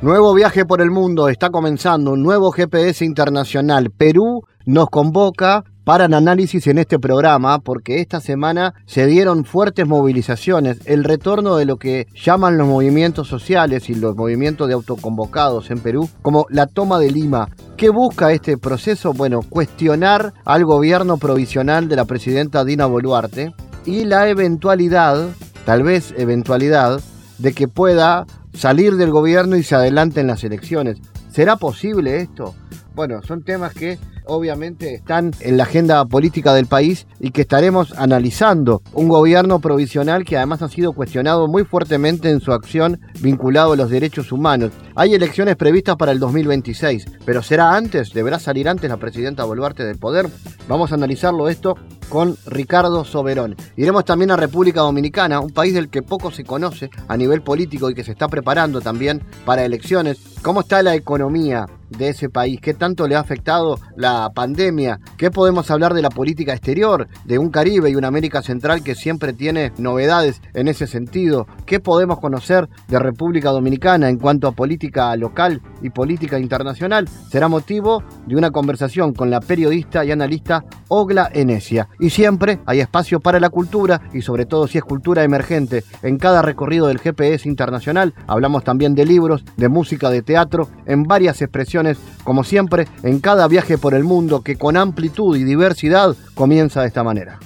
Nuevo viaje por el mundo, está comenzando un nuevo GPS internacional. Perú nos convoca para el análisis en este programa porque esta semana se dieron fuertes movilizaciones, el retorno de lo que llaman los movimientos sociales y los movimientos de autoconvocados en Perú como la toma de Lima. ¿Qué busca este proceso? Bueno, cuestionar al gobierno provisional de la presidenta Dina Boluarte y la eventualidad, tal vez eventualidad, de que pueda salir del gobierno y se adelante en las elecciones. ¿Será posible esto? Bueno, son temas que obviamente están en la agenda política del país y que estaremos analizando. Un gobierno provisional que además ha sido cuestionado muy fuertemente en su acción vinculado a los derechos humanos. Hay elecciones previstas para el 2026, pero ¿será antes? ¿Deberá salir antes la presidenta Boluarte del poder? Vamos a analizarlo esto con Ricardo Soberón. Iremos también a República Dominicana, un país del que poco se conoce a nivel político y que se está preparando también para elecciones. ¿Cómo está la economía de ese país? ¿Qué tanto le ha afectado la pandemia? ¿Qué podemos hablar de la política exterior de un Caribe y una América Central que siempre tiene novedades en ese sentido? ¿Qué podemos conocer de República Dominicana en cuanto a política local y política internacional? Será motivo de una conversación con la periodista y analista Ogla Enesia. Y siempre hay espacio para la cultura y sobre todo si es cultura emergente. En cada recorrido del GPS internacional hablamos también de libros, de música, de teatro, en varias expresiones, como siempre, en cada viaje por el que con amplitud y diversidad comienza de esta manera.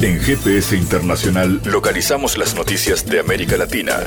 En GPS Internacional localizamos las noticias de América Latina.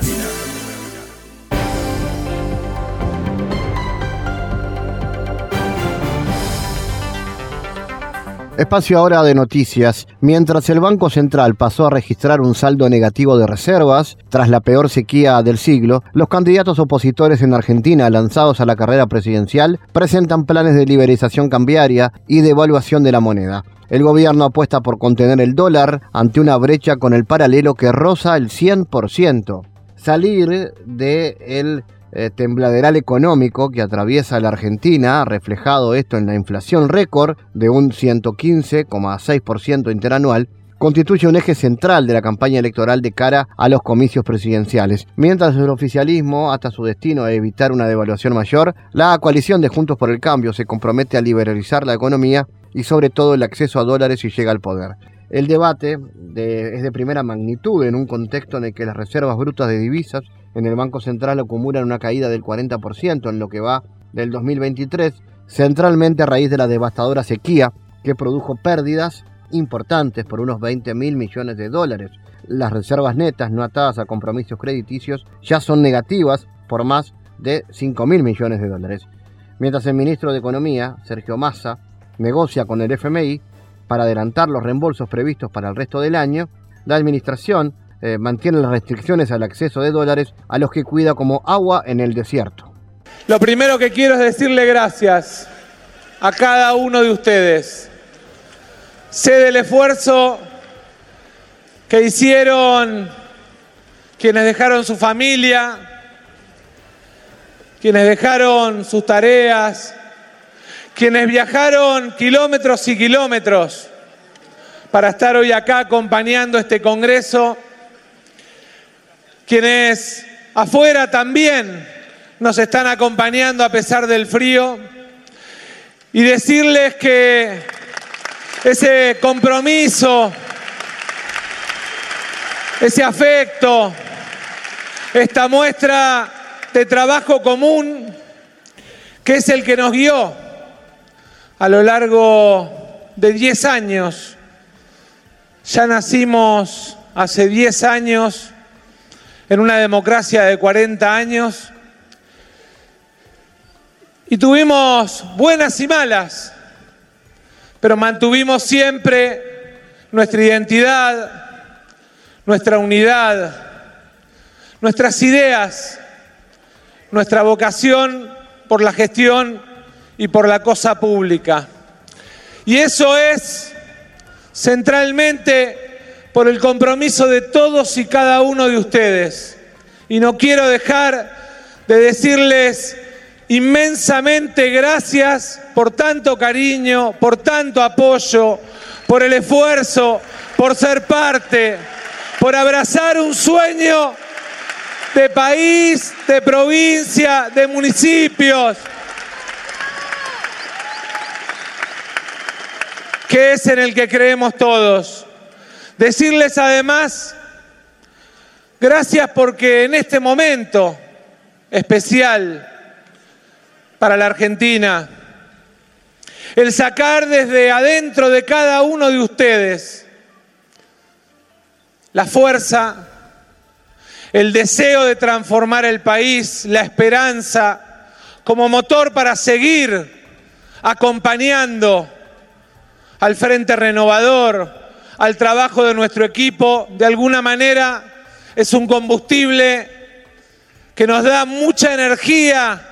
Espacio ahora de noticias. Mientras el Banco Central pasó a registrar un saldo negativo de reservas tras la peor sequía del siglo, los candidatos opositores en Argentina lanzados a la carrera presidencial presentan planes de liberalización cambiaria y de evaluación de la moneda. El gobierno apuesta por contener el dólar ante una brecha con el paralelo que roza el 100%. Salir de el eh, tembladeral económico que atraviesa la Argentina, reflejado esto en la inflación récord de un 115,6% interanual, constituye un eje central de la campaña electoral de cara a los comicios presidenciales. Mientras el oficialismo hasta su destino a evitar una devaluación mayor, la coalición de Juntos por el Cambio se compromete a liberalizar la economía y sobre todo el acceso a dólares si llega al poder. El debate es de primera magnitud en un contexto en el que las reservas brutas de divisas en el Banco Central acumulan una caída del 40% en lo que va del 2023, centralmente a raíz de la devastadora sequía que produjo pérdidas importantes por unos 20 mil millones de dólares. Las reservas netas no atadas a compromisos crediticios ya son negativas por más de 5 mil millones de dólares. Mientras el ministro de Economía, Sergio Massa, negocia con el FMI para adelantar los reembolsos previstos para el resto del año, la administración eh, mantiene las restricciones al acceso de dólares a los que cuida como agua en el desierto. Lo primero que quiero es decirle gracias a cada uno de ustedes. Sé del esfuerzo que hicieron quienes dejaron su familia, quienes dejaron sus tareas, quienes viajaron kilómetros y kilómetros para estar hoy acá acompañando este Congreso quienes afuera también nos están acompañando a pesar del frío y decirles que ese compromiso, ese afecto, esta muestra de trabajo común, que es el que nos guió a lo largo de 10 años. Ya nacimos hace 10 años en una democracia de 40 años y tuvimos buenas y malas, pero mantuvimos siempre nuestra identidad, nuestra unidad, nuestras ideas, nuestra vocación por la gestión y por la cosa pública. Y eso es centralmente por el compromiso de todos y cada uno de ustedes. Y no quiero dejar de decirles inmensamente gracias por tanto cariño, por tanto apoyo, por el esfuerzo, por ser parte, por abrazar un sueño de país, de provincia, de municipios, que es en el que creemos todos. Decirles además, gracias porque en este momento especial para la Argentina, el sacar desde adentro de cada uno de ustedes la fuerza, el deseo de transformar el país, la esperanza, como motor para seguir acompañando al Frente Renovador, al trabajo de nuestro equipo, de alguna manera es un combustible que nos da mucha energía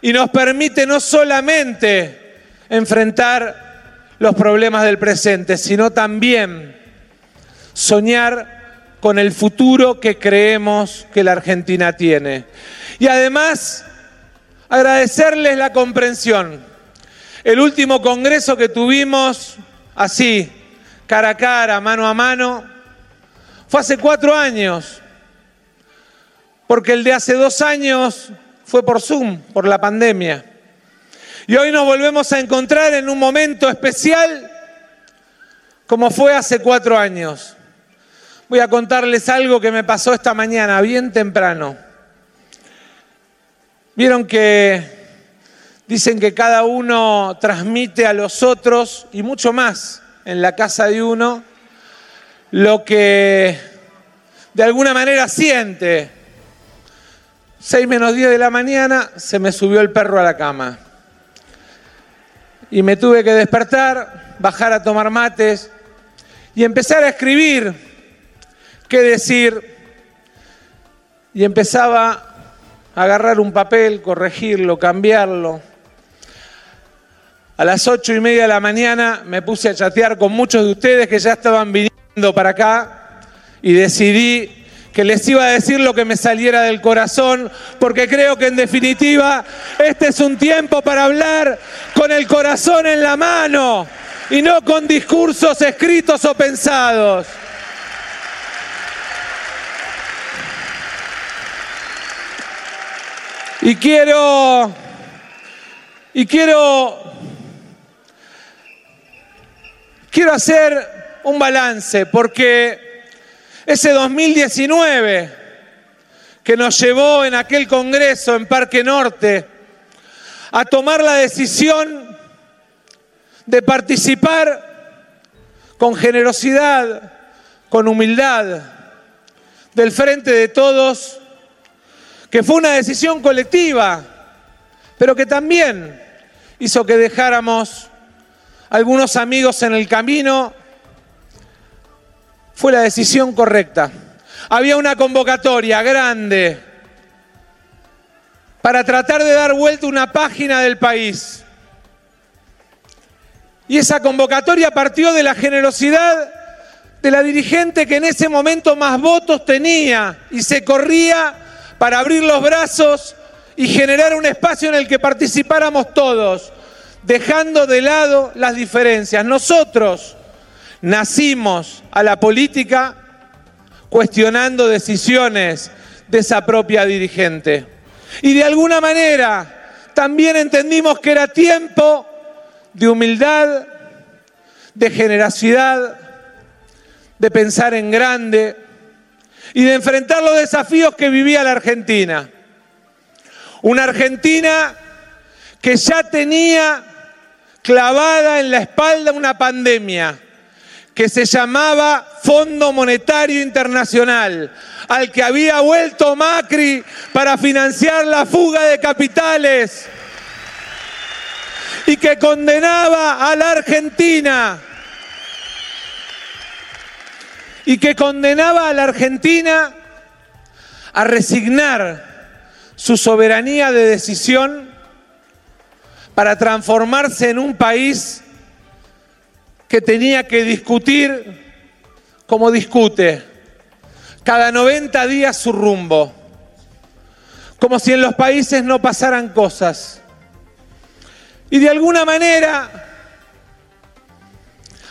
y nos permite no solamente enfrentar los problemas del presente, sino también soñar con el futuro que creemos que la Argentina tiene. Y además, agradecerles la comprensión. El último congreso que tuvimos así, cara a cara, mano a mano, fue hace cuatro años, porque el de hace dos años fue por Zoom, por la pandemia. Y hoy nos volvemos a encontrar en un momento especial como fue hace cuatro años. Voy a contarles algo que me pasó esta mañana, bien temprano. Vieron que dicen que cada uno transmite a los otros y mucho más en la casa de uno lo que de alguna manera siente. Seis menos diez de la mañana se me subió el perro a la cama. Y me tuve que despertar, bajar a tomar mates y empezar a escribir qué decir y empezaba a agarrar un papel, corregirlo, cambiarlo. A las ocho y media de la mañana me puse a chatear con muchos de ustedes que ya estaban viniendo para acá y decidí que les iba a decir lo que me saliera del corazón, porque creo que en definitiva este es un tiempo para hablar con el corazón en la mano y no con discursos escritos o pensados. Y quiero, y quiero, quiero hacer un balance, porque ese 2019 que nos llevó en aquel Congreso en Parque Norte a tomar la decisión de participar con generosidad, con humildad, del frente de todos que fue una decisión colectiva, pero que también hizo que dejáramos algunos amigos en el camino, fue la decisión correcta. Había una convocatoria grande para tratar de dar vuelta una página del país. Y esa convocatoria partió de la generosidad de la dirigente que en ese momento más votos tenía y se corría para abrir los brazos y generar un espacio en el que participáramos todos, dejando de lado las diferencias. Nosotros nacimos a la política cuestionando decisiones de esa propia dirigente. Y de alguna manera también entendimos que era tiempo de humildad, de generosidad, de pensar en grande, y de enfrentar los desafíos que vivía la Argentina. Una Argentina que ya tenía clavada en la espalda una pandemia que se llamaba Fondo Monetario Internacional, al que había vuelto Macri para financiar la fuga de capitales y que condenaba a la Argentina y que condenaba a la Argentina a resignar su soberanía de decisión para transformarse en un país que tenía que discutir como discute, cada 90 días su rumbo, como si en los países no pasaran cosas. Y de alguna manera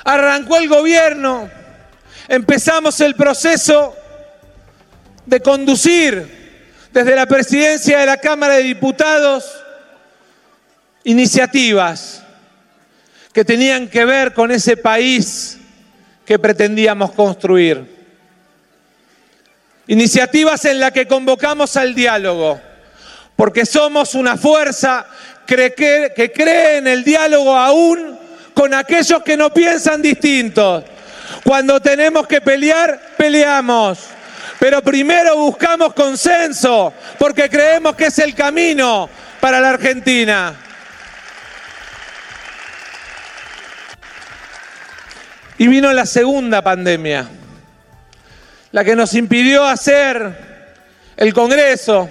arrancó el gobierno, empezamos el proceso de conducir desde la presidencia de la Cámara de Diputados iniciativas que tenían que ver con ese país que pretendíamos construir. Iniciativas en las que convocamos al diálogo, porque somos una fuerza que, cree en el diálogo aún con aquellos que no piensan distintos. Cuando tenemos que pelear, peleamos. Pero primero buscamos consenso, porque creemos que es el camino para la Argentina. Y vino la segunda pandemia, la que nos impidió hacer el Congreso,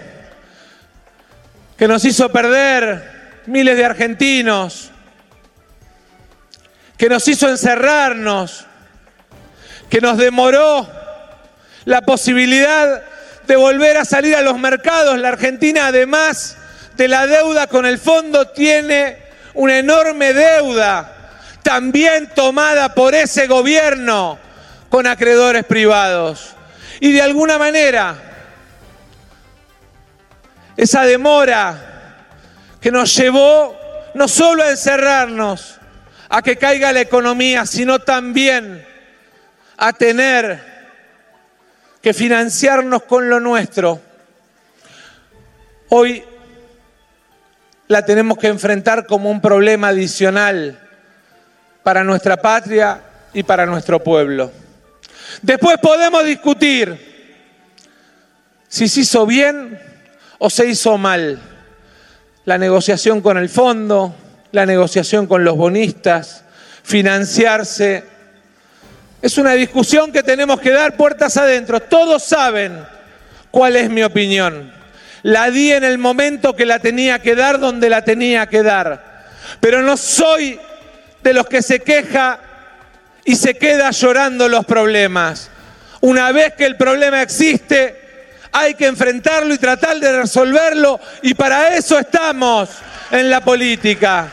que nos hizo perder miles de argentinos, que nos hizo encerrarnos, que nos demoró la posibilidad de volver a salir a los mercados. La Argentina, además de la deuda con el fondo, tiene una enorme deuda también tomada por ese gobierno con acreedores privados. Y de alguna manera, esa demora que nos llevó no solo a encerrarnos, a que caiga la economía, sino también a tener que financiarnos con lo nuestro. Hoy la tenemos que enfrentar como un problema adicional para nuestra patria y para nuestro pueblo. Después podemos discutir si se hizo bien o se hizo mal la negociación con el fondo, la negociación con los bonistas, financiarse. Es una discusión que tenemos que dar puertas adentro. Todos saben cuál es mi opinión. La di en el momento que la tenía que dar, donde la tenía que dar. Pero no soy de los que se queja y se queda llorando los problemas. Una vez que el problema existe, hay que enfrentarlo y tratar de resolverlo y para eso estamos en la política.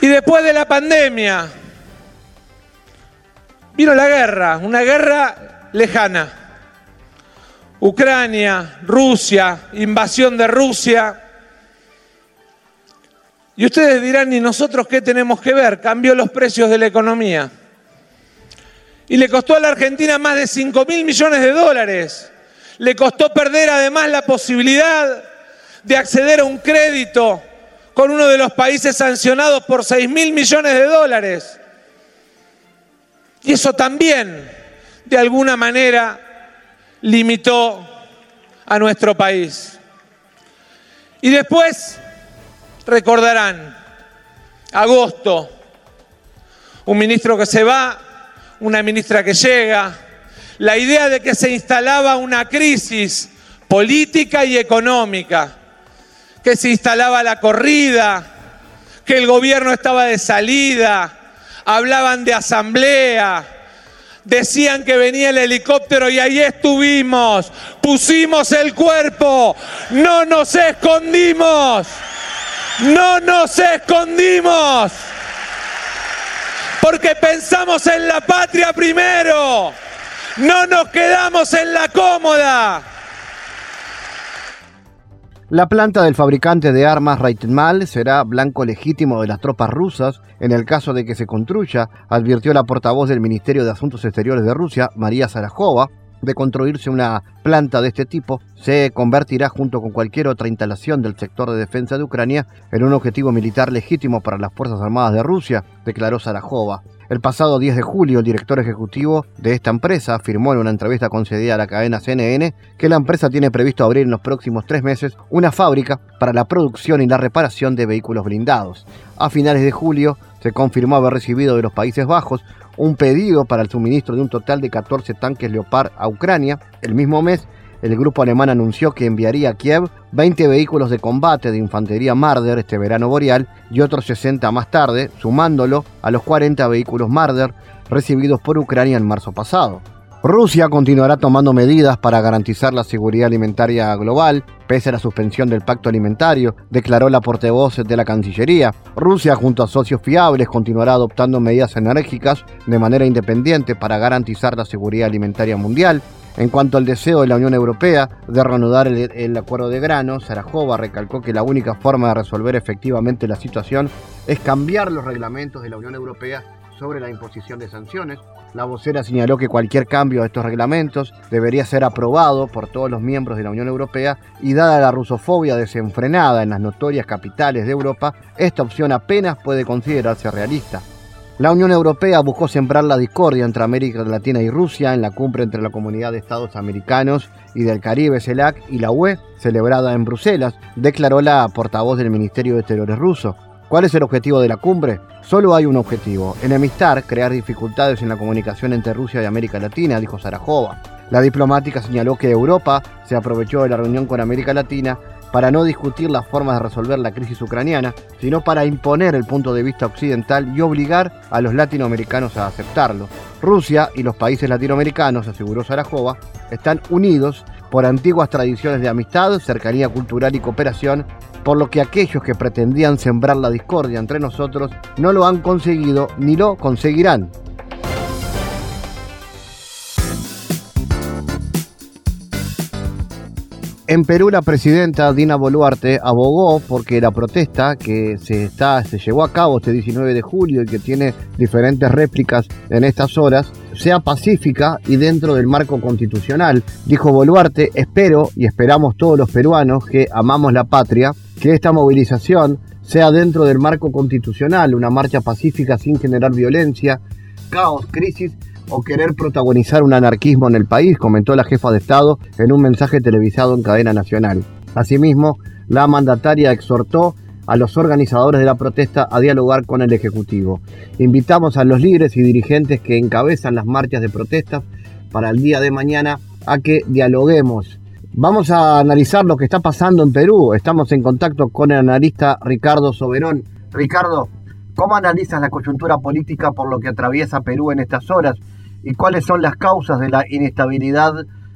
Y después de la pandemia, vino la guerra, una guerra lejana. Ucrania, Rusia, invasión de Rusia. Y ustedes dirán, ¿y nosotros qué tenemos que ver? Cambió los precios de la economía. Y le costó a la Argentina más de 5 mil millones de dólares. Le costó perder además la posibilidad de acceder a un crédito con uno de los países sancionados por 6 mil millones de dólares. Y eso también, de alguna manera, limitó a nuestro país. Y después recordarán, agosto, un ministro que se va, una ministra que llega, la idea de que se instalaba una crisis política y económica, que se instalaba la corrida, que el gobierno estaba de salida, hablaban de asamblea, Decían que venía el helicóptero y ahí estuvimos. Pusimos el cuerpo. No nos escondimos. No nos escondimos. Porque pensamos en la patria primero. No nos quedamos en la cómoda. La planta del fabricante de armas Raitmal será blanco legítimo de las tropas rusas en el caso de que se construya, advirtió la portavoz del Ministerio de Asuntos Exteriores de Rusia, María Zarajova. De construirse una planta de este tipo, se convertirá junto con cualquier otra instalación del sector de defensa de Ucrania en un objetivo militar legítimo para las Fuerzas Armadas de Rusia, declaró Zarajova. El pasado 10 de julio, el director ejecutivo de esta empresa afirmó en una entrevista concedida a la cadena CNN que la empresa tiene previsto abrir en los próximos tres meses una fábrica para la producción y la reparación de vehículos blindados. A finales de julio, se confirmó haber recibido de los Países Bajos un pedido para el suministro de un total de 14 tanques Leopard a Ucrania. El mismo mes, el grupo alemán anunció que enviaría a Kiev 20 vehículos de combate de infantería Marder este verano boreal y otros 60 más tarde, sumándolo a los 40 vehículos Marder recibidos por Ucrania en marzo pasado. Rusia continuará tomando medidas para garantizar la seguridad alimentaria global, pese a la suspensión del pacto alimentario, declaró la portavoz de la Cancillería. Rusia, junto a socios fiables, continuará adoptando medidas enérgicas de manera independiente para garantizar la seguridad alimentaria mundial. En cuanto al deseo de la Unión Europea de reanudar el, acuerdo de grano, Sarajova recalcó que la única forma de resolver efectivamente la situación es cambiar los reglamentos de la Unión Europea sobre la imposición de sanciones. La vocera señaló que cualquier cambio a estos reglamentos debería ser aprobado por todos los miembros de la Unión Europea y dada la rusofobia desenfrenada en las notorias capitales de Europa, esta opción apenas puede considerarse realista. La Unión Europea buscó sembrar la discordia entre América Latina y Rusia en la cumbre entre la Comunidad de Estados Americanos y del Caribe, CELAC, y la UE, celebrada en Bruselas, declaró la portavoz del Ministerio de Exteriores ruso. ¿Cuál es el objetivo de la cumbre? Solo hay un objetivo, enemistar, crear dificultades en la comunicación entre Rusia y América Latina, dijo Sarajova. La diplomática señaló que Europa se aprovechó de la reunión con América Latina para no discutir las formas de resolver la crisis ucraniana, sino para imponer el punto de vista occidental y obligar a los latinoamericanos a aceptarlo. Rusia y los países latinoamericanos, aseguró Sarajova, están unidos por antiguas tradiciones de amistad, cercanía cultural y cooperación por lo que aquellos que pretendían sembrar la discordia entre nosotros no lo han conseguido ni lo conseguirán. En Perú la presidenta Dina Boluarte abogó porque la protesta que se, está, se llevó a cabo este 19 de julio y que tiene diferentes réplicas en estas horas sea pacífica y dentro del marco constitucional. Dijo Boluarte, espero y esperamos todos los peruanos que amamos la patria, que esta movilización sea dentro del marco constitucional, una marcha pacífica sin generar violencia, caos, crisis o querer protagonizar un anarquismo en el país, comentó la jefa de Estado en un mensaje televisado en cadena nacional. Asimismo, la mandataria exhortó a los organizadores de la protesta a dialogar con el Ejecutivo. Invitamos a los líderes y dirigentes que encabezan las marchas de protesta para el día de mañana a que dialoguemos. Vamos a analizar lo que está pasando en Perú. Estamos en contacto con el analista Ricardo Soberón. Ricardo, ¿cómo analizas la coyuntura política por lo que atraviesa Perú en estas horas? ¿Y cuáles son las causas de la inestabilidad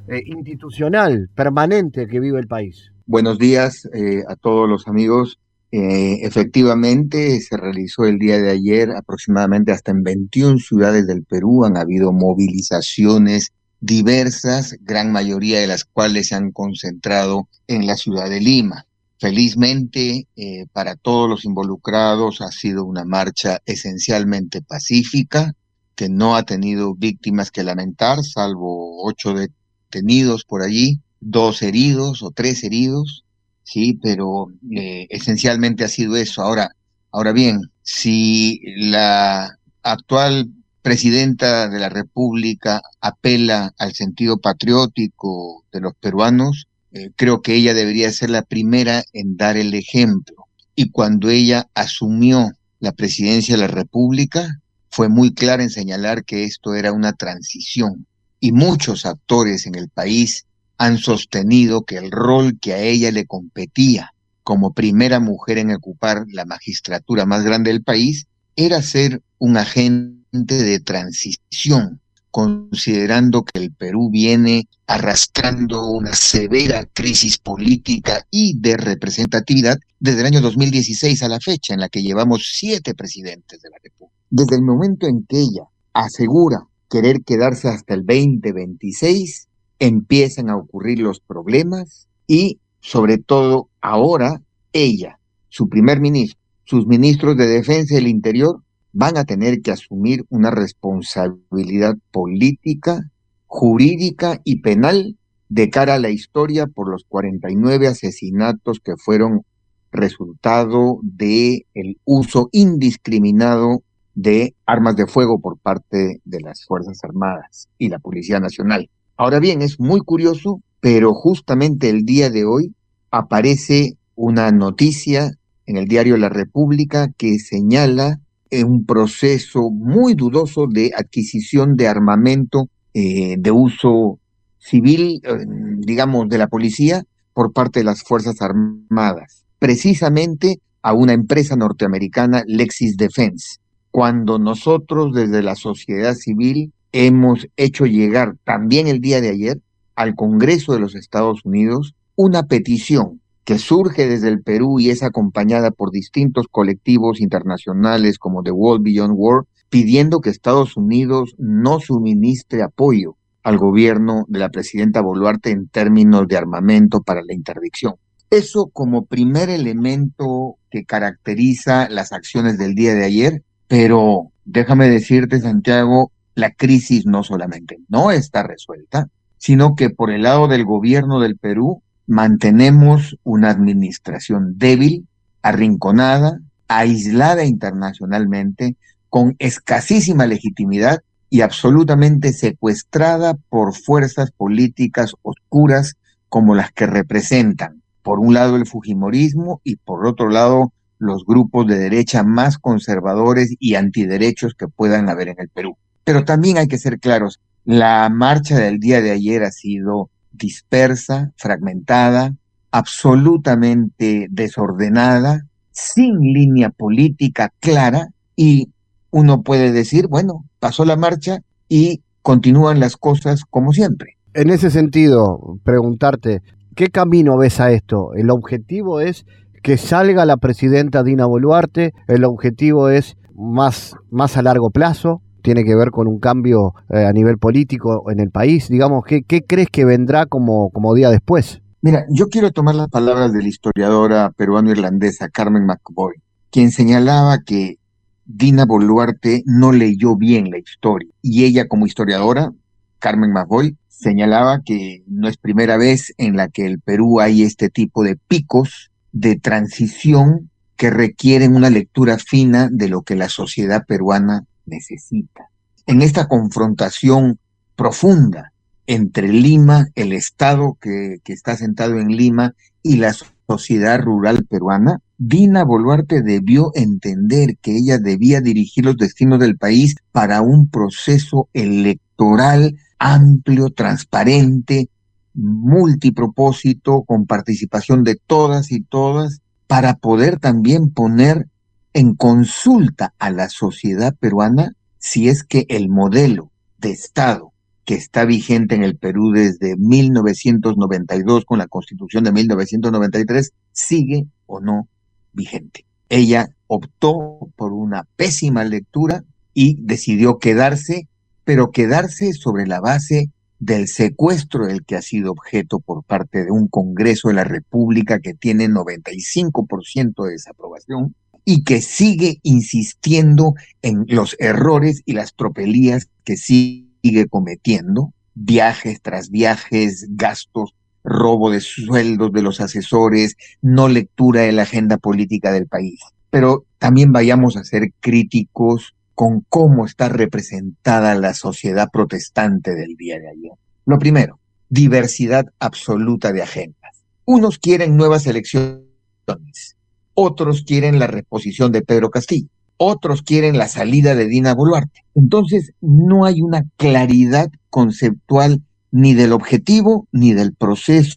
eh, institucional permanente que vive el país? Buenos días eh, a todos los amigos. Eh, efectivamente, se realizó el día de ayer aproximadamente hasta en 21 ciudades del Perú. Han habido movilizaciones diversas, gran mayoría de las cuales se han concentrado en la ciudad de Lima. Felizmente, para todos los involucrados ha sido una marcha esencialmente pacífica, que no ha tenido víctimas que lamentar, salvo ocho detenidos por allí, dos heridos o tres heridos sí, pero eh, esencialmente ha sido eso. Ahora, ahora bien, si la actual presidenta de la República apela al sentido patriótico de los peruanos, eh, creo que ella debería ser la primera en dar el ejemplo. Y cuando ella asumió la presidencia de la República, fue muy clara en señalar que esto era una transición. Y muchos actores en el país han sostenido que el rol que a ella le competía como primera mujer en ocupar la magistratura más grande del país era ser un agente de transición, considerando que el Perú viene arrastrando una severa crisis política y de representatividad desde el año 2016 a la fecha, en la que llevamos siete presidentes de la República. Desde el momento en que ella asegura querer quedarse hasta el 2026, empiezan a ocurrir los problemas y sobre todo ahora ella, su primer ministro, sus ministros de defensa y del interior van a tener que asumir una responsabilidad política, jurídica y penal de cara a la historia por los 49 asesinatos que fueron resultado de el uso indiscriminado de armas de fuego por parte de las Fuerzas Armadas y la Policía Nacional. Ahora bien, es muy curioso, pero justamente el día de hoy aparece una noticia en el diario La República que señala un proceso muy dudoso de adquisición de armamento eh, de uso civil, eh, digamos, de la policía por parte de las Fuerzas Armadas, precisamente a una empresa norteamericana, Lexis Defense. Cuando nosotros desde la sociedad civil hemos hecho llegar también el día de ayer al Congreso de los Estados Unidos una petición que surge desde el Perú y es acompañada por distintos colectivos internacionales como The World Beyond War, pidiendo que Estados Unidos no suministre apoyo al gobierno de la presidenta Boluarte en términos de armamento para la interdicción. Eso como primer elemento que caracteriza las acciones del día de ayer, pero déjame decirte, Santiago, la crisis no solamente no está resuelta, sino que por el lado del gobierno del Perú mantenemos una administración débil, arrinconada, aislada internacionalmente, con escasísima legitimidad y absolutamente secuestrada por fuerzas políticas oscuras como las que representan, por un lado, el Fujimorismo y por otro lado, los grupos de derecha más conservadores y antiderechos que puedan haber en el Perú. Pero también hay que ser claros, la marcha del día de ayer ha sido dispersa, fragmentada, absolutamente desordenada, sin línea política clara y uno puede decir, bueno, pasó la marcha y continúan las cosas como siempre. En ese sentido, preguntarte, ¿qué camino ves a esto? ¿El objetivo es que salga la presidenta Dina Boluarte? ¿El objetivo es más, más a largo plazo? tiene que ver con un cambio eh, a nivel político en el país? Digamos, ¿qué, qué crees que vendrá como, como día después? Mira, yo quiero tomar las palabras de la historiadora peruano-irlandesa Carmen McBoy, quien señalaba que Dina Boluarte no leyó bien la historia. Y ella como historiadora, Carmen McBoy, señalaba que no es primera vez en la que el Perú hay este tipo de picos de transición que requieren una lectura fina de lo que la sociedad peruana necesita. En esta confrontación profunda entre Lima, el Estado que, que está sentado en Lima, y la sociedad rural peruana, Dina Boluarte debió entender que ella debía dirigir los destinos del país para un proceso electoral amplio, transparente, multipropósito, con participación de todas y todas, para poder también poner en consulta a la sociedad peruana si es que el modelo de Estado que está vigente en el Perú desde 1992 con la Constitución de 1993 sigue o no vigente. Ella optó por una pésima lectura y decidió quedarse, pero quedarse sobre la base del secuestro del que ha sido objeto por parte de un Congreso de la República que tiene 95% de desaprobación, y que sigue insistiendo en los errores y las tropelías que sigue cometiendo, viajes tras viajes, gastos, robo de sueldos de los asesores, no lectura de la agenda política del país. Pero también vayamos a ser críticos con cómo está representada la sociedad protestante del día de ayer. Lo primero, diversidad absoluta de agendas. Unos quieren nuevas elecciones, otros quieren la reposición de Pedro Castillo, otros quieren la salida de Dina Boluarte. Entonces, no hay una claridad conceptual ni del objetivo ni del proceso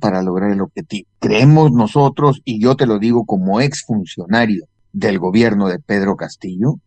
para lograr el objetivo. Creemos nosotros, y yo te lo digo como exfuncionario del gobierno de Pedro Castillo,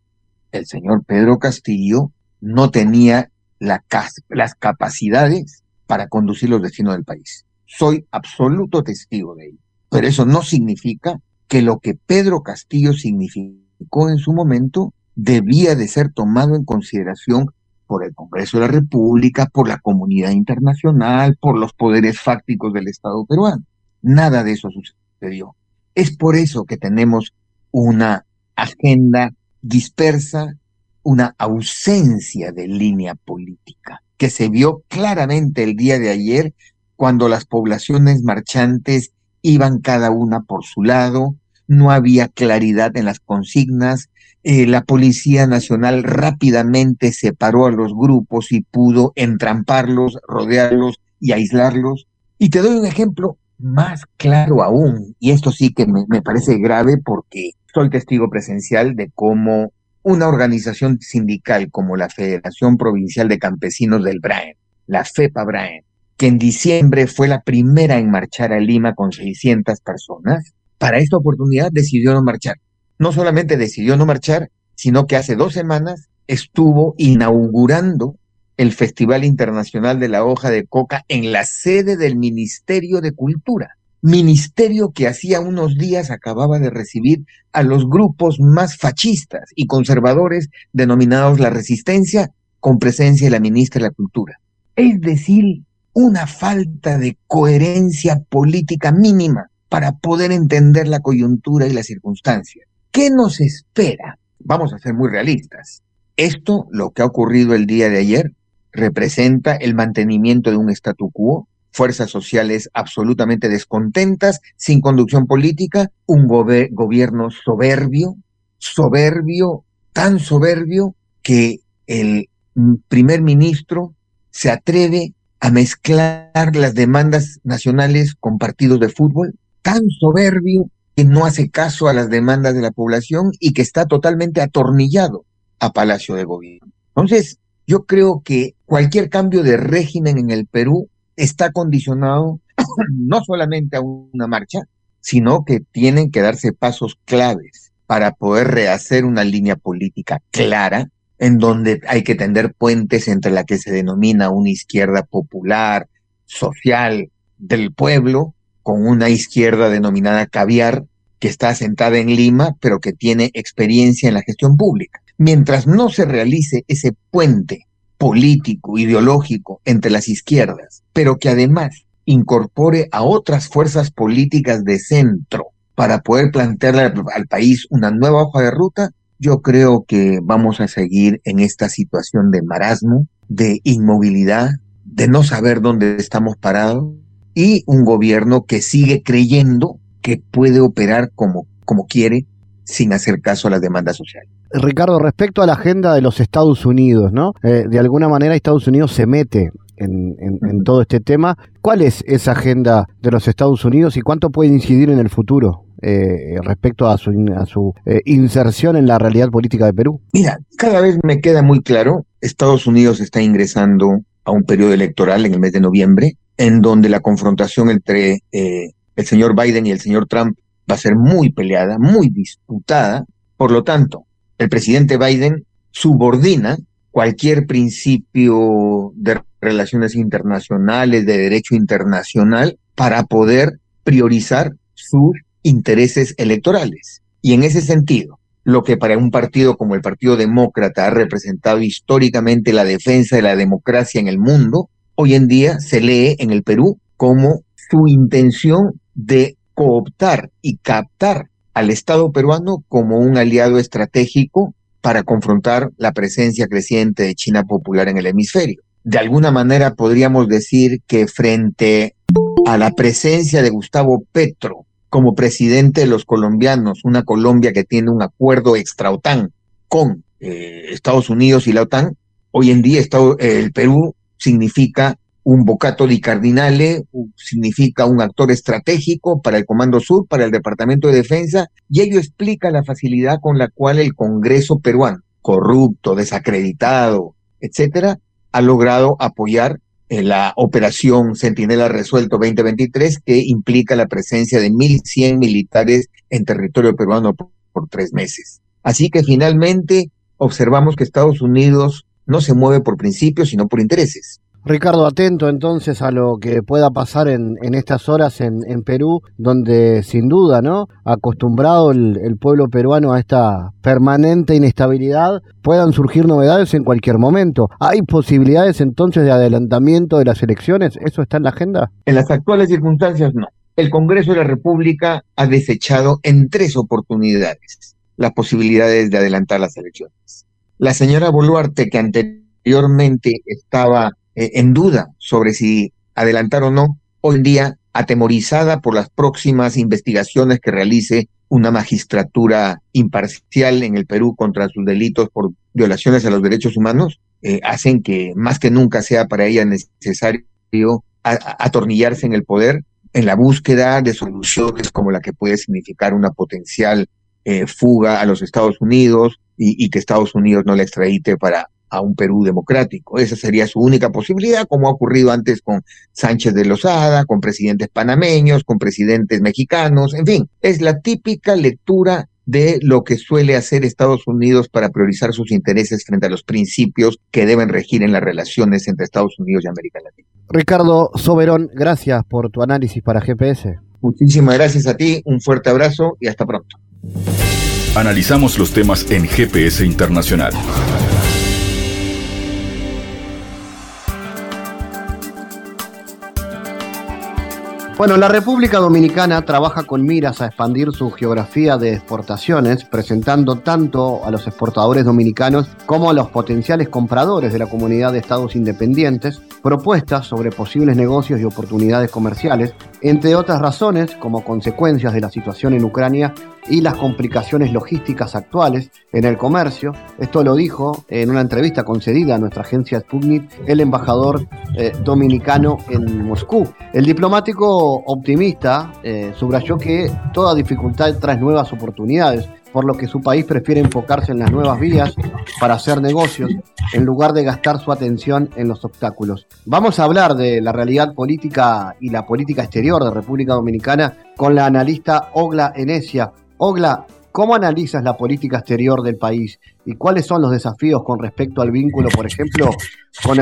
el señor Pedro Castillo no tenía la, las capacidades para conducir los destinos del país. Soy absoluto testigo de ello. Pero eso no significa que lo que Pedro Castillo significó en su momento debía de ser tomado en consideración por el Congreso de la República, por la comunidad internacional, por los poderes fácticos del Estado peruano. Nada de eso sucedió. Es por eso que tenemos una agenda dispersa, una ausencia de línea política, que se vio claramente el día de ayer cuando las poblaciones marchantes iban cada una por su lado, no había claridad en las consignas, eh, la Policía Nacional rápidamente separó a los grupos y pudo entramparlos, rodearlos y aislarlos. Y te doy un ejemplo más claro aún, y esto sí que me, parece grave porque soy testigo presencial de cómo una organización sindical como la Federación Provincial de Campesinos del Braen, la FEPA Braen, que en diciembre fue la primera en marchar a Lima con 600 personas, para esta oportunidad decidió no marchar. No solamente decidió no marchar, sino que hace dos semanas estuvo inaugurando el Festival Internacional de la Hoja de Coca en la sede del Ministerio de Cultura ministerio que hacía unos días acababa de recibir a los grupos más fascistas y conservadores denominados la resistencia con presencia de la ministra de la Cultura. Es decir, una falta de coherencia política mínima para poder entender la coyuntura y la circunstancia. ¿Qué nos espera? Vamos a ser muy realistas. Esto, lo que ha ocurrido el día de ayer, representa el mantenimiento de un statu quo fuerzas sociales absolutamente descontentas, sin conducción política, un gobierno soberbio, soberbio, tan soberbio que el primer ministro se atreve a mezclar las demandas nacionales con partidos de fútbol, tan soberbio que no hace caso a las demandas de la población y que está totalmente atornillado a Palacio de Gobierno. Entonces, yo creo que cualquier cambio de régimen en el Perú está condicionado no solamente a una marcha, sino que tienen que darse pasos claves para poder rehacer una línea política clara en donde hay que tender puentes entre la que se denomina una izquierda popular, social, del pueblo, con una izquierda denominada caviar, que está asentada en Lima, pero que tiene experiencia en la gestión pública. Mientras no se realice ese puente político, ideológico entre las izquierdas, pero que además incorpore a otras fuerzas políticas de centro para poder plantearle al, país una nueva hoja de ruta, yo creo que vamos a seguir en esta situación de marasmo, de inmovilidad, de no saber dónde estamos parados y un gobierno que sigue creyendo que puede operar como, como quiere sin hacer caso a las demandas sociales. Ricardo, respecto a la agenda de los Estados Unidos, ¿no? Eh, de alguna manera Estados Unidos se mete en, todo este tema. ¿Cuál es esa agenda de los Estados Unidos y cuánto puede incidir en el futuro eh, respecto a su, a su eh, inserción en la realidad política de Perú? Mira, cada vez me queda muy claro, Estados Unidos está ingresando a un periodo electoral en el mes de noviembre, en donde la confrontación entre el señor Biden y el señor Trump va a ser muy peleada, muy disputada. Por lo tanto, el presidente Biden subordina cualquier principio de relaciones internacionales, de derecho internacional, para poder priorizar sus intereses electorales. Y en ese sentido, lo que para un partido como el Partido Demócrata ha representado históricamente la defensa de la democracia en el mundo, hoy en día se lee en el Perú como su intención de cooptar y captar al Estado peruano como un aliado estratégico para confrontar la presencia creciente de China popular en el hemisferio. De alguna manera podríamos decir que frente a la presencia de Gustavo Petro como presidente de los colombianos, una Colombia que tiene un acuerdo extra-OTAN con eh, Estados Unidos y la OTAN, hoy en día el Perú significa un bocato di cardinale significa un actor estratégico para el Comando Sur, para el Departamento de Defensa, y ello explica la facilidad con la cual el Congreso peruano, corrupto, desacreditado, etcétera, ha logrado apoyar eh, la operación Centinela Resuelto 2023, que implica la presencia de 1.100 militares en territorio peruano por tres meses. Así que finalmente observamos que Estados Unidos no se mueve por principios, sino por intereses. Ricardo, atento entonces a lo que pueda pasar en, estas horas en, Perú, donde sin duda, ¿no? Acostumbrado el, pueblo peruano a esta permanente inestabilidad, puedan surgir novedades en cualquier momento. ¿Hay posibilidades entonces de adelantamiento de las elecciones? ¿Eso está en la agenda? En las actuales circunstancias, no. El Congreso de la República ha desechado en tres oportunidades las posibilidades de adelantar las elecciones. La señora Boluarte, que anteriormente estaba eh, en duda sobre si adelantar o no, hoy en día atemorizada por las próximas investigaciones que realice una magistratura imparcial en el Perú contra sus delitos por violaciones a los derechos humanos, eh, hacen que más que nunca sea para ella necesario atornillarse en el poder en la búsqueda de soluciones como la que puede significar una potencial eh, fuga a los Estados Unidos y, y que Estados Unidos no la extradite para a un Perú democrático. Esa sería su única posibilidad, como ha ocurrido antes con Sánchez de Lozada, con presidentes panameños, con presidentes mexicanos, en fin, es la típica lectura de lo que suele hacer Estados Unidos para priorizar sus intereses frente a los principios que deben regir en las relaciones entre Estados Unidos y América Latina. Ricardo Soberón, gracias por tu análisis para GPS. Muchísimas gracias a ti, un fuerte abrazo y hasta pronto. Analizamos los temas en GPS Internacional. Bueno, la República Dominicana trabaja con miras a expandir su geografía de exportaciones, presentando tanto a los exportadores dominicanos como a los potenciales compradores de la comunidad de estados independientes propuestas sobre posibles negocios y oportunidades comerciales, entre otras razones como consecuencias de la situación en Ucrania y las complicaciones logísticas actuales en el comercio. Esto lo dijo en una entrevista concedida a nuestra agencia Sputnik el embajador eh, dominicano en Moscú. El diplomático optimista eh, subrayó que toda dificultad trae nuevas oportunidades por lo que su país prefiere enfocarse en las nuevas vías para hacer negocios en lugar de gastar su atención en los obstáculos. Vamos a hablar de la realidad política y la política exterior de República Dominicana con la analista Ogla Enesia. Ogla, ¿cómo analizas la política exterior del país y cuáles son los desafíos con respecto al vínculo, por ejemplo, con,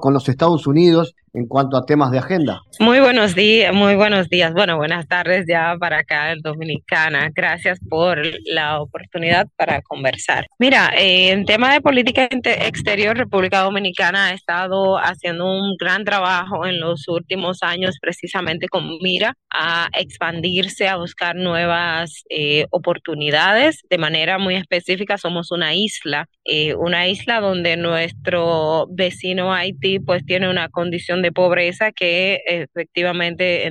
con los Estados Unidos en cuanto a temas de agenda. Muy buenos días, muy buenos días. Bueno, buenas tardes ya para acá en Dominicana. Gracias por la oportunidad para conversar. Mira, eh, en tema de política exterior, República Dominicana ha estado haciendo un gran trabajo en los últimos años precisamente con mira a expandirse, a buscar nuevas eh, oportunidades. De manera muy específica, somos una isla, eh, una isla donde nuestro vecino Haití pues tiene una condición de pobreza que efectivamente,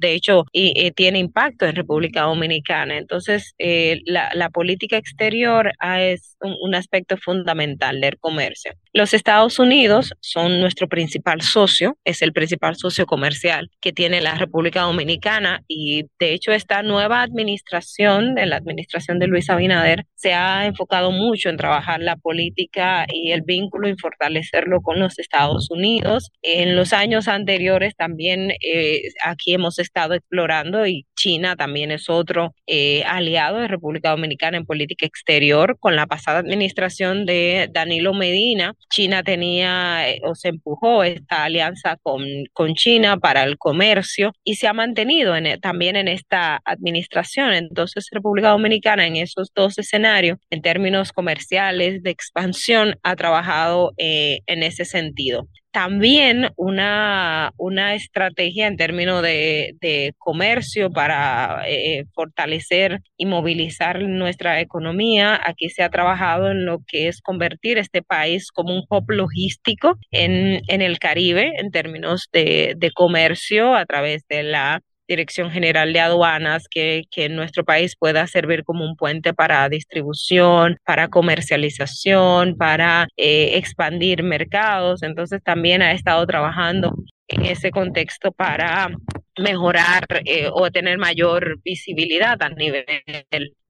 de hecho, y, tiene impacto en República Dominicana. Entonces, eh, la, política exterior es un, aspecto fundamental del comercio. Los Estados Unidos son nuestro principal socio, es el principal socio comercial que tiene la República Dominicana y de hecho esta nueva administración, en la administración de Luis Abinader, se ha enfocado mucho en trabajar la política y el vínculo y fortalecerlo con los Estados Unidos. En los años anteriores también eh, aquí hemos estado explorando y China también es otro eh, aliado de República Dominicana en política exterior. Con la pasada administración de Danilo Medina, China tenía eh, o se empujó esta alianza con, con China para el comercio y se ha mantenido en, también en esta administración. Entonces, República Dominicana en esos dos escenarios, en términos comerciales, de expansión, ha trabajado en ese sentido también una, una estrategia en términos de, comercio para eh, fortalecer y movilizar nuestra economía. Aquí se ha trabajado en lo que es convertir este país como un hub logístico en, en el Caribe en términos de, de comercio a través de la Dirección General de Aduanas, que, que nuestro país pueda servir como un puente para distribución, para comercialización, para eh, expandir mercados. Entonces también ha estado trabajando en ese contexto para mejorar eh, o tener mayor visibilidad a nivel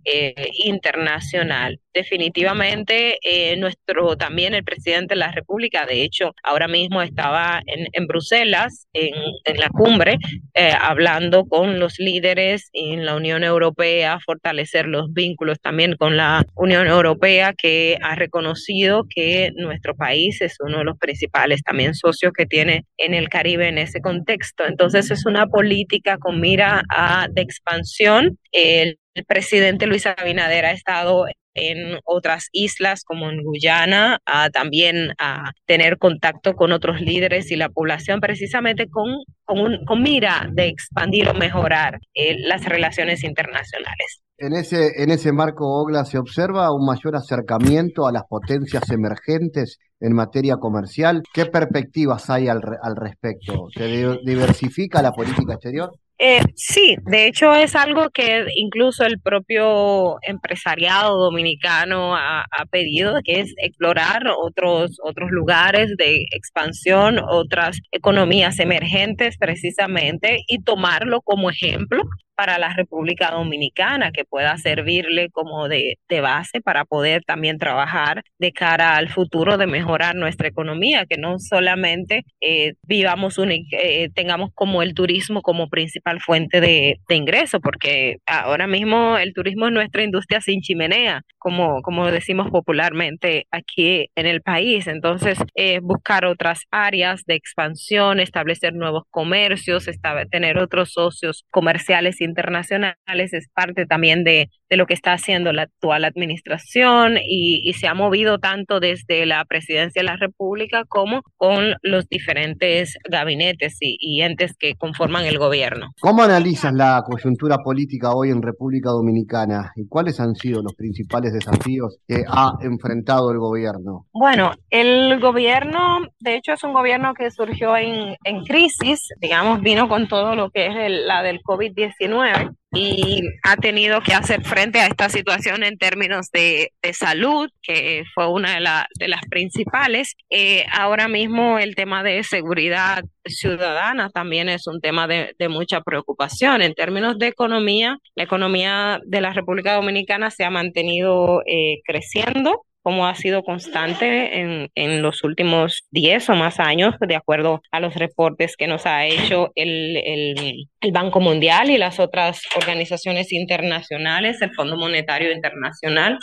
eh, internacional. Definitivamente, eh, nuestro también el presidente de la República, de hecho, ahora mismo estaba en, en Bruselas, en, la cumbre, eh, hablando con los líderes en la Unión Europea, fortalecer los vínculos también con la Unión Europea, que ha reconocido que nuestro país es uno de los principales también socios que tiene en el Caribe en ese contexto. Entonces, es una política con mira a, de expansión. El el presidente Luis Abinader ha estado en otras islas como en Guyana, a también a tener contacto con otros líderes y la población precisamente con, con, mira de expandir o mejorar eh, las relaciones internacionales. En ese, en ese marco, Ogla, se observa un mayor acercamiento a las potencias emergentes en materia comercial. ¿Qué perspectivas hay al, al respecto? ¿Se diversifica la política exterior? Eh, sí, de hecho es algo que incluso el propio empresariado dominicano ha, pedido, que es explorar otros, otros lugares de expansión, otras economías emergentes precisamente y tomarlo como ejemplo para la República Dominicana que pueda servirle como de, base para poder también trabajar de cara al futuro de mejorar nuestra economía, que no solamente eh, vivamos un, eh, tengamos como el turismo como principal fuente de, de ingreso, porque ahora mismo el turismo es nuestra industria sin chimenea, como, como decimos popularmente aquí en el país. Entonces, eh, buscar otras áreas de expansión, establecer nuevos comercios, tener otros socios comerciales internacionales es parte también de, de lo que está haciendo la actual administración y, y, se ha movido tanto desde la presidencia de la República como con los diferentes gabinetes y, y entes que conforman el gobierno. ¿Cómo analizas la coyuntura política hoy en República Dominicana y cuáles han sido los principales desafíos que ha enfrentado el gobierno? Bueno, el gobierno, de hecho, es un gobierno que surgió en, en crisis, digamos, vino con todo lo que es el, la del COVID-19 y ha tenido que hacer frente a esta situación en términos de, de salud, que fue una de, la, de las principales. Eh, ahora mismo el tema de seguridad ciudadana también es un tema de, de, mucha preocupación. En términos de economía, la economía de la República Dominicana se ha mantenido eh, creciendo como ha sido constante en, en, los últimos 10 o más años, de acuerdo a los reportes que nos ha hecho el, el, el, Banco Mundial y las otras organizaciones internacionales, el Fondo Monetario Internacional,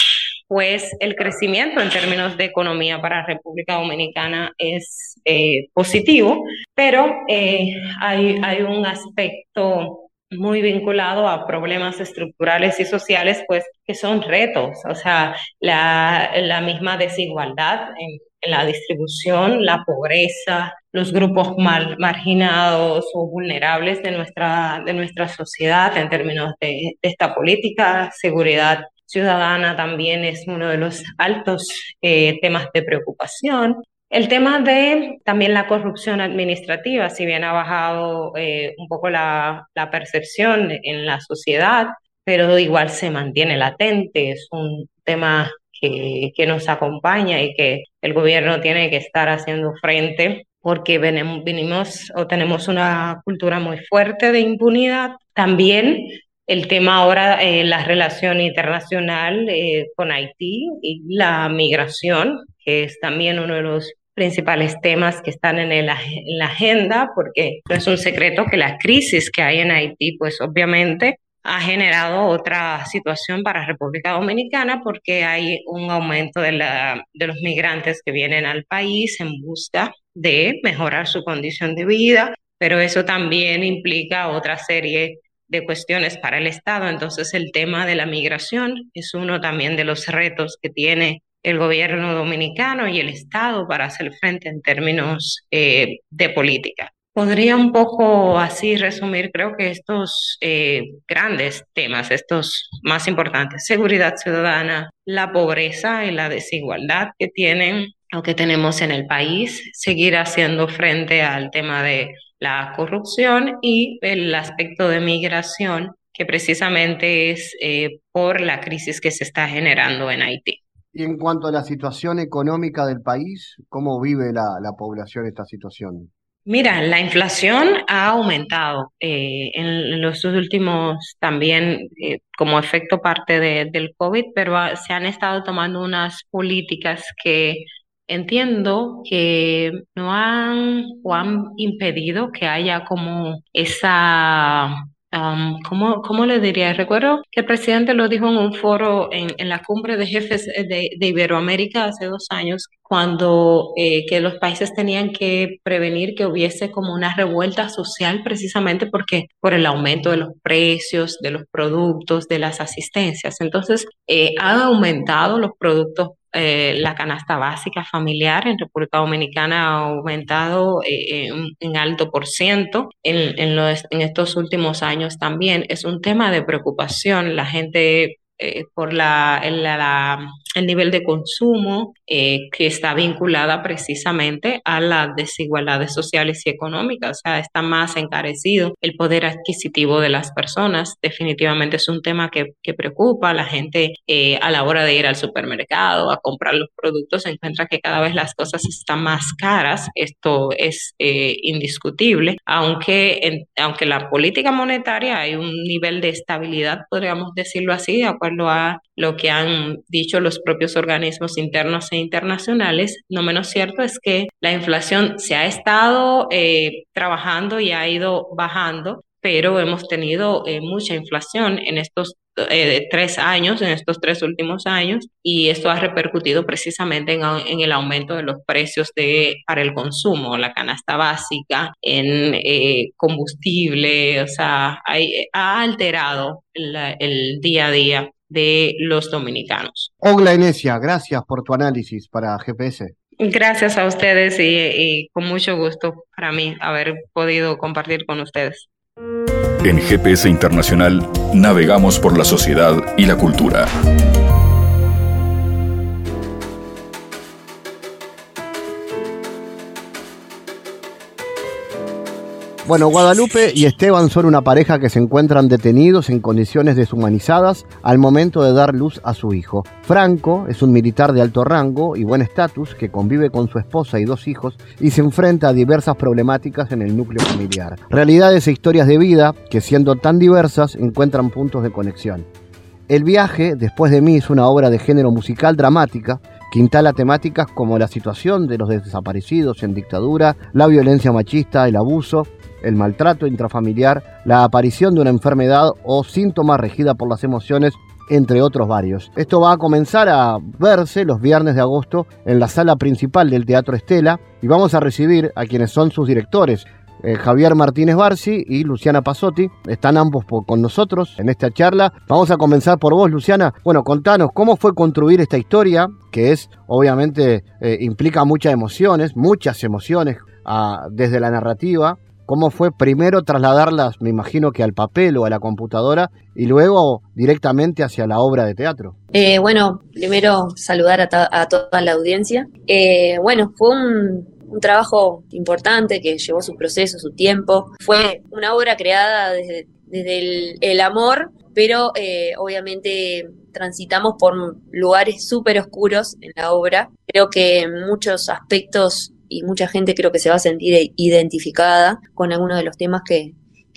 pues el crecimiento en términos de economía para República Dominicana es eh, positivo, pero eh, hay, hay un aspecto muy vinculado a problemas estructurales y sociales, pues que son retos, o sea, la, la misma desigualdad en, la distribución, la pobreza, los grupos mal, marginados o vulnerables de nuestra, de nuestra sociedad en términos de, de esta política, seguridad ciudadana también es uno de los altos eh, temas de preocupación. El tema de también la corrupción administrativa, si bien ha bajado eh, un poco la, percepción en la sociedad, pero igual se mantiene latente, es un tema que, que nos acompaña y que el gobierno tiene que estar haciendo frente porque venimos, o tenemos una cultura muy fuerte de impunidad. También el tema ahora, eh, la relación internacional eh, con Haití y la migración, es también uno de los principales temas que están en, el, en, la agenda, porque no es un secreto que la crisis que hay en Haití, pues obviamente ha generado otra situación para República Dominicana porque hay un aumento de, la, de los migrantes que vienen al país en busca de mejorar su condición de vida, pero eso también implica otra serie de cuestiones para el Estado. Entonces, el tema de la migración es uno también de los retos que tiene el gobierno dominicano y el Estado para hacer frente en términos eh, de política. Podría un poco así resumir, creo que estos eh, grandes temas, estos más importantes, seguridad ciudadana, la pobreza y la desigualdad que tienen o que tenemos en el país, seguir haciendo frente al tema de la corrupción y el aspecto de migración, que precisamente es eh, por la crisis que se está generando en Haití. Y en cuanto a la situación económica del país, ¿cómo vive la, la población esta situación? Mira, la inflación ha aumentado eh, en los últimos también eh, como efecto parte de, del COVID, pero se han estado tomando unas políticas que entiendo que no han o han impedido que haya como esa Um, ¿cómo, ¿Cómo le diría? Recuerdo que el presidente lo dijo en un foro en, en la cumbre de jefes de, de, Iberoamérica hace dos años, cuando eh, que los países tenían que prevenir que hubiese como una revuelta social precisamente porque por el aumento de los precios de los productos, de las asistencias. Entonces, eh, han aumentado los productos eh, la canasta básica familiar en República Dominicana ha aumentado eh, en, en, alto por ciento en, en, los, en estos últimos años también. Es un tema de preocupación. La gente eh, por la, el nivel de consumo eh, que está vinculada precisamente a las desigualdades sociales y económicas. O sea, está más encarecido el poder adquisitivo de las personas. Definitivamente es un tema que, que preocupa. La gente eh, a la hora de ir al supermercado a comprar los productos se encuentra que cada vez las cosas están más caras. Esto es indiscutible, aunque, aunque la política monetaria hay un nivel de estabilidad, podríamos decirlo así, de acuerdo a lo que han dicho los propios organismos internos e internacionales. No menos cierto es que la inflación se ha estado eh, trabajando y ha ido bajando, pero hemos tenido eh, mucha inflación en estos eh, tres años, en estos tres últimos años, y esto ha repercutido precisamente en, el aumento de los precios de, para el consumo, la canasta básica, en eh, combustible, o sea, ha alterado el día a día de los dominicanos. Ogla Enesia, gracias por tu análisis para GPS. Gracias a ustedes y con mucho gusto para mí haber podido compartir con ustedes. En GPS Internacional navegamos por la sociedad y la cultura. Bueno, Guadalupe y Esteban son una pareja que se encuentran detenidos en condiciones deshumanizadas al momento de dar luz a su hijo. Franco es un militar de alto rango y buen estatus que convive con su esposa y dos hijos y se enfrenta a diversas problemáticas en el núcleo familiar. Realidades e historias de vida que siendo tan diversas encuentran puntos de conexión. El viaje, después de mí, es una obra de género musical dramática que instala temáticas como la situación de los desaparecidos en dictadura, la violencia machista, el abuso, el maltrato intrafamiliar, la aparición de una enfermedad o síntoma regida por las emociones entre otros varios. Esto va a comenzar a verse los viernes de agosto en la sala principal del Teatro Estela y vamos a recibir a quienes son sus directores, eh, Javier Martínez Barci y Luciana Pasotti. Están ambos con nosotros en esta charla. Vamos a comenzar por vos, Luciana. Bueno, contanos cómo fue construir esta historia, que es, obviamente, eh, implica muchas emociones, muchas emociones ah, desde la narrativa cómo fue primero trasladarlas, me imagino que al papel o a la computadora, y luego directamente hacia la obra de teatro. Eh, bueno, primero saludar a, toda la audiencia. Eh, bueno, fue un, trabajo importante que llevó su proceso, su tiempo. Fue una obra creada desde, el, amor, pero eh, obviamente transitamos por lugares súper oscuros en la obra. Creo que muchos aspectos y mucha gente creo que se va a sentir identificada con alguno de los temas que,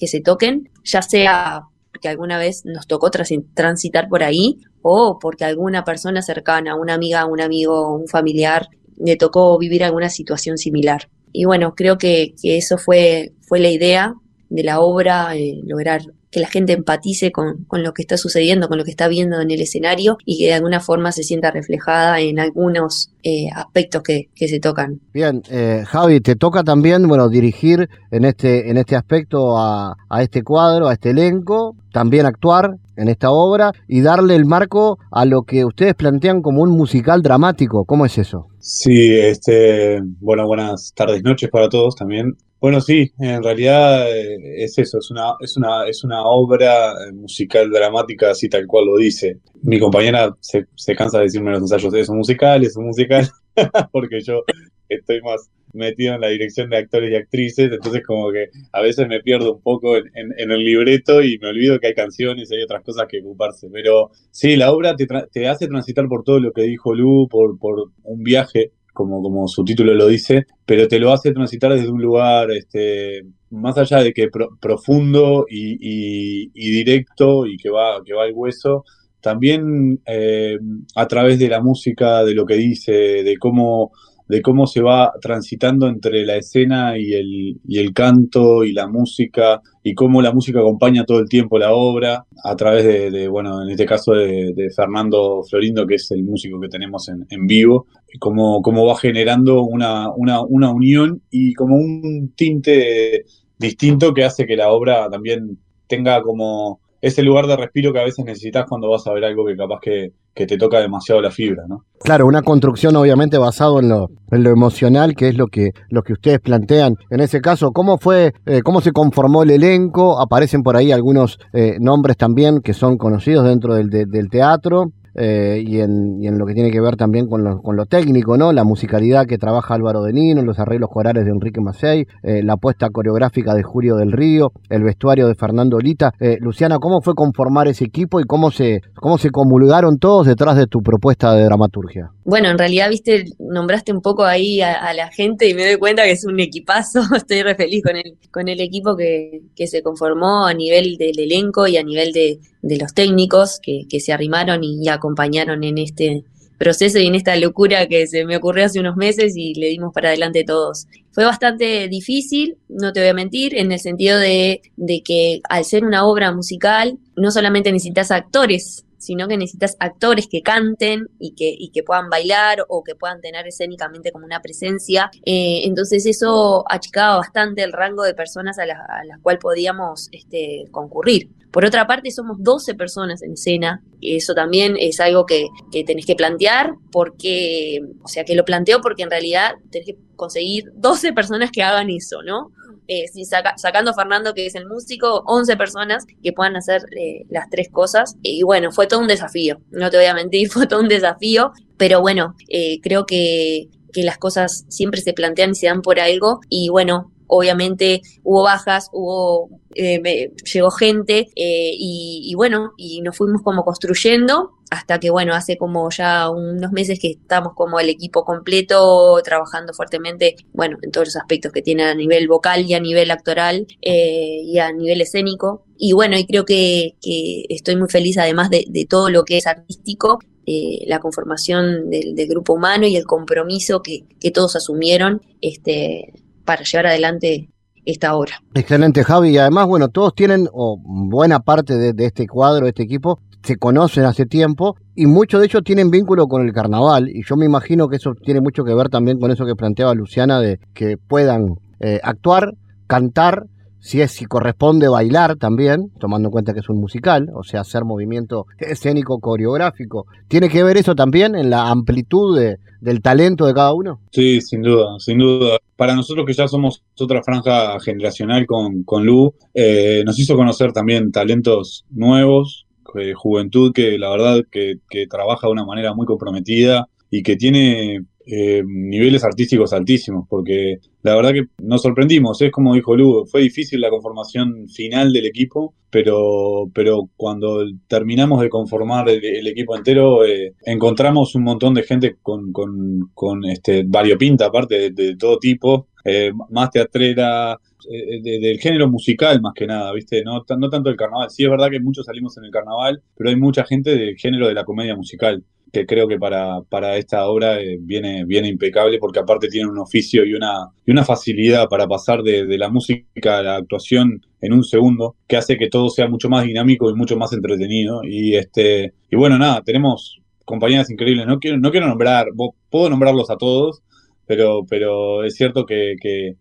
se toquen, ya sea porque alguna vez nos tocó transitar por ahí o porque alguna persona cercana, una amiga, un amigo, un familiar, le tocó vivir alguna situación similar. Y bueno, creo que, eso fue, fue la idea de la obra, eh, lograr que la gente empatice con, lo que está sucediendo, con lo que está viendo en el escenario y que de alguna forma se sienta reflejada en algunos eh, aspectos que, se tocan. Bien, eh, Javi, te toca también bueno, dirigir en este, en este aspecto a, a este cuadro, a este elenco, también actuar en esta obra y darle el marco a lo que ustedes plantean como un musical dramático. ¿Cómo es eso? Sí, este, bueno, buenas tardes, noches para todos también. Bueno, sí, en realidad eh, es eso, es una, es una, es una obra eh, musical dramática, así tal cual lo dice. Mi compañera se, se cansa de decirme los ensayos, es un musical, es un musical, porque yo estoy más metido en la dirección de actores y actrices, entonces como que a veces me pierdo un poco en, el libreto y me olvido que hay canciones y hay otras cosas que ocuparse. Pero sí, la obra te, te hace transitar por todo lo que dijo Lu, por, por un viaje como, como su título lo dice, pero te lo hace transitar desde un lugar este, más allá de que profundo y, directo y que va, que va al hueso, también eh, a través de la música, de lo que dice, de cómo de cómo se va transitando entre la escena y el, y el canto y la música y cómo la música acompaña todo el tiempo la obra a través de, bueno, en este caso de, Fernando Florindo, que es el músico que tenemos en, en vivo, cómo, cómo va generando una, una, una unión y como un tinte distinto que hace que la obra también tenga como ese lugar de respiro que a veces necesitas cuando vas a ver algo que capaz que, que te toca demasiado la fibra, ¿no? Claro, una construcción obviamente basado en lo, en lo emocional, que es lo que, lo que ustedes plantean. En ese caso, ¿cómo fue, eh, cómo se conformó el elenco? Aparecen por ahí algunos eh, nombres también que son conocidos dentro del, del teatro. Eh, y, en, y, en, lo que tiene que ver también con lo, con lo, técnico, ¿no? La musicalidad que trabaja Álvaro de Nino, los arreglos corales de Enrique Macei, eh, la apuesta coreográfica de Julio del Río, el vestuario de Fernando Olita. Eh, Luciana, ¿cómo fue conformar ese equipo y cómo se, cómo se comulgaron todos detrás de tu propuesta de dramaturgia? Bueno, en realidad, viste, nombraste un poco ahí a, la gente y me doy cuenta que es un equipazo. Estoy re feliz con el, con el equipo que, que se conformó a nivel del elenco y a nivel de, de los técnicos que, que se arrimaron y acompañaron en este proceso y en esta locura que se me ocurrió hace unos meses y le dimos para adelante todos. Fue bastante difícil, no te voy a mentir, en el sentido de, de que al ser una obra musical, no solamente necesitas actores sino que necesitas actores que canten y que, y que puedan bailar o que puedan tener escénicamente como una presencia. Eh, entonces eso achicaba bastante el rango de personas a, la, a las cuales podíamos este, concurrir. Por otra parte, somos 12 personas en escena. Eso también es algo que, que, tenés que plantear porque, o sea, que lo planteo porque en realidad tenés que conseguir 12 personas que hagan eso, ¿no? Eh, si saca, sacando Fernando, que es el músico, 11 personas que puedan hacer eh, las tres cosas. Y bueno, fue todo un desafío, no te voy a mentir, fue todo un desafío, pero bueno, eh, creo que, que las cosas siempre se plantean y se dan por algo. Y bueno, obviamente hubo bajas, hubo eh, llegó gente eh, y, bueno, y nos fuimos como construyendo hasta que bueno, hace como ya unos meses que estamos como el equipo completo trabajando fuertemente, bueno, en todos los aspectos que tiene a nivel vocal y a nivel actoral eh, y a nivel escénico. Y bueno, y creo que, que estoy muy feliz además de, de todo lo que es artístico, eh, la conformación del, del, grupo humano y el compromiso que, que todos asumieron este, para llevar adelante esta obra. Excelente, Javi. Y además, bueno, todos tienen, o buena parte de, este cuadro, de este equipo, se conocen hace tiempo y muchos de ellos tienen vínculo con el carnaval. Y yo me imagino que eso tiene mucho que ver también con eso que planteaba Luciana, de que puedan eh, actuar, cantar, si es si corresponde bailar también, tomando en cuenta que es un musical, o sea, hacer movimiento escénico coreográfico. ¿Tiene que ver eso también en la amplitud de, del talento de cada uno? Sí, sin duda, sin duda. Para nosotros que ya somos otra franja generacional con, con Lu, eh, nos hizo conocer también talentos nuevos, eh, juventud que la verdad que, que, trabaja de una manera muy comprometida y que tiene eh, niveles artísticos altísimos, porque la verdad que nos sorprendimos, es como dijo Lu, fue difícil la conformación final del equipo, pero, pero cuando terminamos de conformar el, equipo entero, eh, encontramos un montón de gente con, con, con este variopinta, aparte de, de todo tipo, eh, más teatrera, eh, de, del género musical más que nada, ¿viste? No, no tanto el carnaval. Sí es verdad que muchos salimos en el carnaval, pero hay mucha gente del género de la comedia musical que creo que para, para esta obra eh, viene, viene impecable porque aparte tiene un oficio y una, y una facilidad para pasar de, de, la música a la actuación en un segundo que hace que todo sea mucho más dinámico y mucho más entretenido. Y, este, y bueno, nada, tenemos compañías increíbles. No quiero, no quiero nombrar, puedo nombrarlos a todos, pero, pero es cierto que, que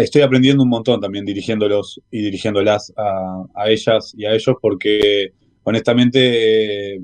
estoy aprendiendo un montón también dirigiéndolos y dirigiéndolas a, a ellas y a ellos porque honestamente...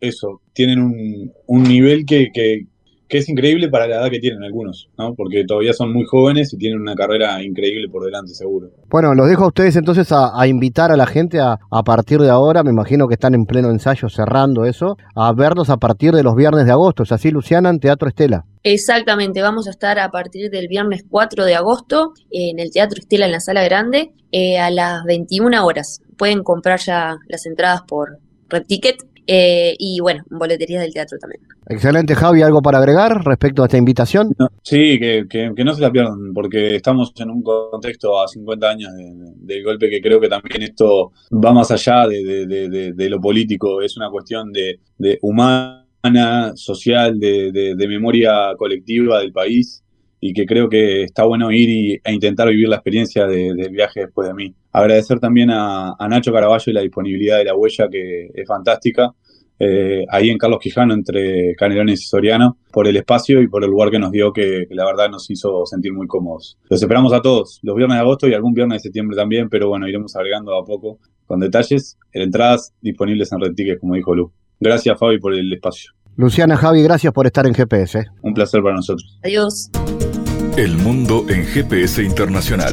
eso, tienen un, un nivel que, que, que, es increíble para la edad que tienen algunos, ¿no? Porque todavía son muy jóvenes y tienen una carrera increíble por delante, seguro. Bueno, los dejo a ustedes entonces a, a invitar a la gente a, a, partir de ahora, me imagino que están en pleno ensayo cerrando eso, a verlos a partir de los viernes de agosto, ¿es así, Luciana, en Teatro Estela? Exactamente, vamos a estar a partir del viernes 4 de agosto en el Teatro Estela en la Sala Grande eh, a las 21 horas. Pueden comprar ya las entradas por Red Ticket eh, y bueno, boleterías del teatro también. Excelente, Javi, ¿algo para agregar respecto a esta invitación? No, sí, que, que, que, no se la pierdan, porque estamos en un contexto a 50 años del de golpe que creo que también esto va más allá de, de, de lo político, es una cuestión de, humana, social, de, memoria colectiva del país y que creo que está bueno ir y, e intentar vivir la experiencia de, del viaje después de mí. Agradecer también a, Nacho Caraballo y la disponibilidad de la huella que es fantástica, eh, ahí en Carlos Quijano, entre Canelones y Soriano, por el espacio y por el lugar que nos dio, que, la verdad nos hizo sentir muy cómodos. Los esperamos a todos, los viernes de agosto y algún viernes de septiembre también, pero bueno, iremos agregando a poco con detalles en entradas disponibles en Red Tickets, como dijo Lu. Gracias, Fabi, por el espacio. Luciana, Javi, gracias por estar en GPS. Un placer para nosotros. Adiós. El mundo en GPS Internacional.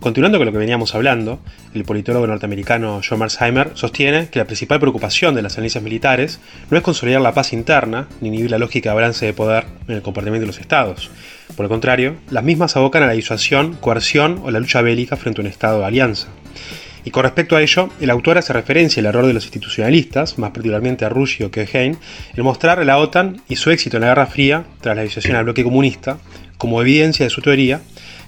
Continuando con lo que veníamos hablando, el politólogo norteamericano John Marsheimer sostiene que la principal preocupación de las alianzas militares no es consolidar la paz interna ni inhibir la lógica de balance de poder en el comportamiento de los estados. Por el contrario, las mismas abocan a la disuasión, coerción o la lucha bélica frente a un estado de alianza. Y con respecto a ello, el autor hace referencia al error de los institucionalistas, más particularmente a Russia que Hein, en mostrar a la OTAN y su éxito en la Guerra Fría tras la disuasión al bloque comunista como evidencia de su teoría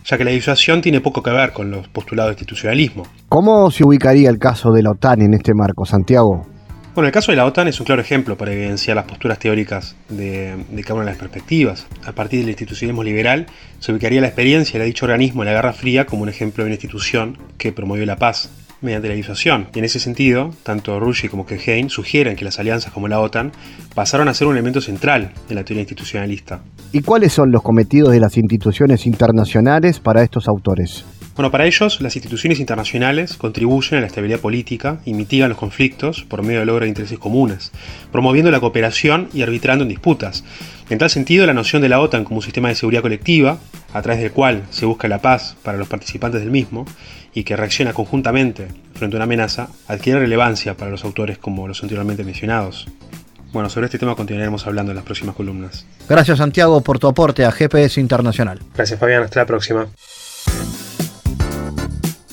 ya que la disuasión tiene poco que ver con los postulados de institucionalismo. ¿Cómo se ubicaría el caso de la OTAN en este marco, Santiago? Bueno, el caso de la OTAN es un claro ejemplo para evidenciar las posturas teóricas de, cada una de las perspectivas. A partir del institucionalismo liberal, se ubicaría la experiencia de dicho organismo en la Guerra Fría como un ejemplo de una institución que promovió la paz mediante la disuasión. Y en ese sentido, tanto Rushy como Kehein sugieren que las alianzas como la OTAN pasaron a ser un elemento central en la teoría institucionalista. ¿Y cuáles son los cometidos de las instituciones internacionales para estos autores? Bueno, para ellos, las instituciones internacionales contribuyen a la estabilidad política y mitigan los conflictos por medio del logro de intereses comunes, promoviendo la cooperación y arbitrando en disputas. En tal sentido, la noción de la OTAN como un sistema de seguridad colectiva, a través del cual se busca la paz para los participantes del mismo, y que reacciona conjuntamente frente a una amenaza, adquiere relevancia para los autores como los anteriormente mencionados. Bueno, sobre este tema continuaremos hablando en las próximas columnas. Gracias Santiago por tu aporte a GPS Internacional. Gracias Fabián, hasta la próxima.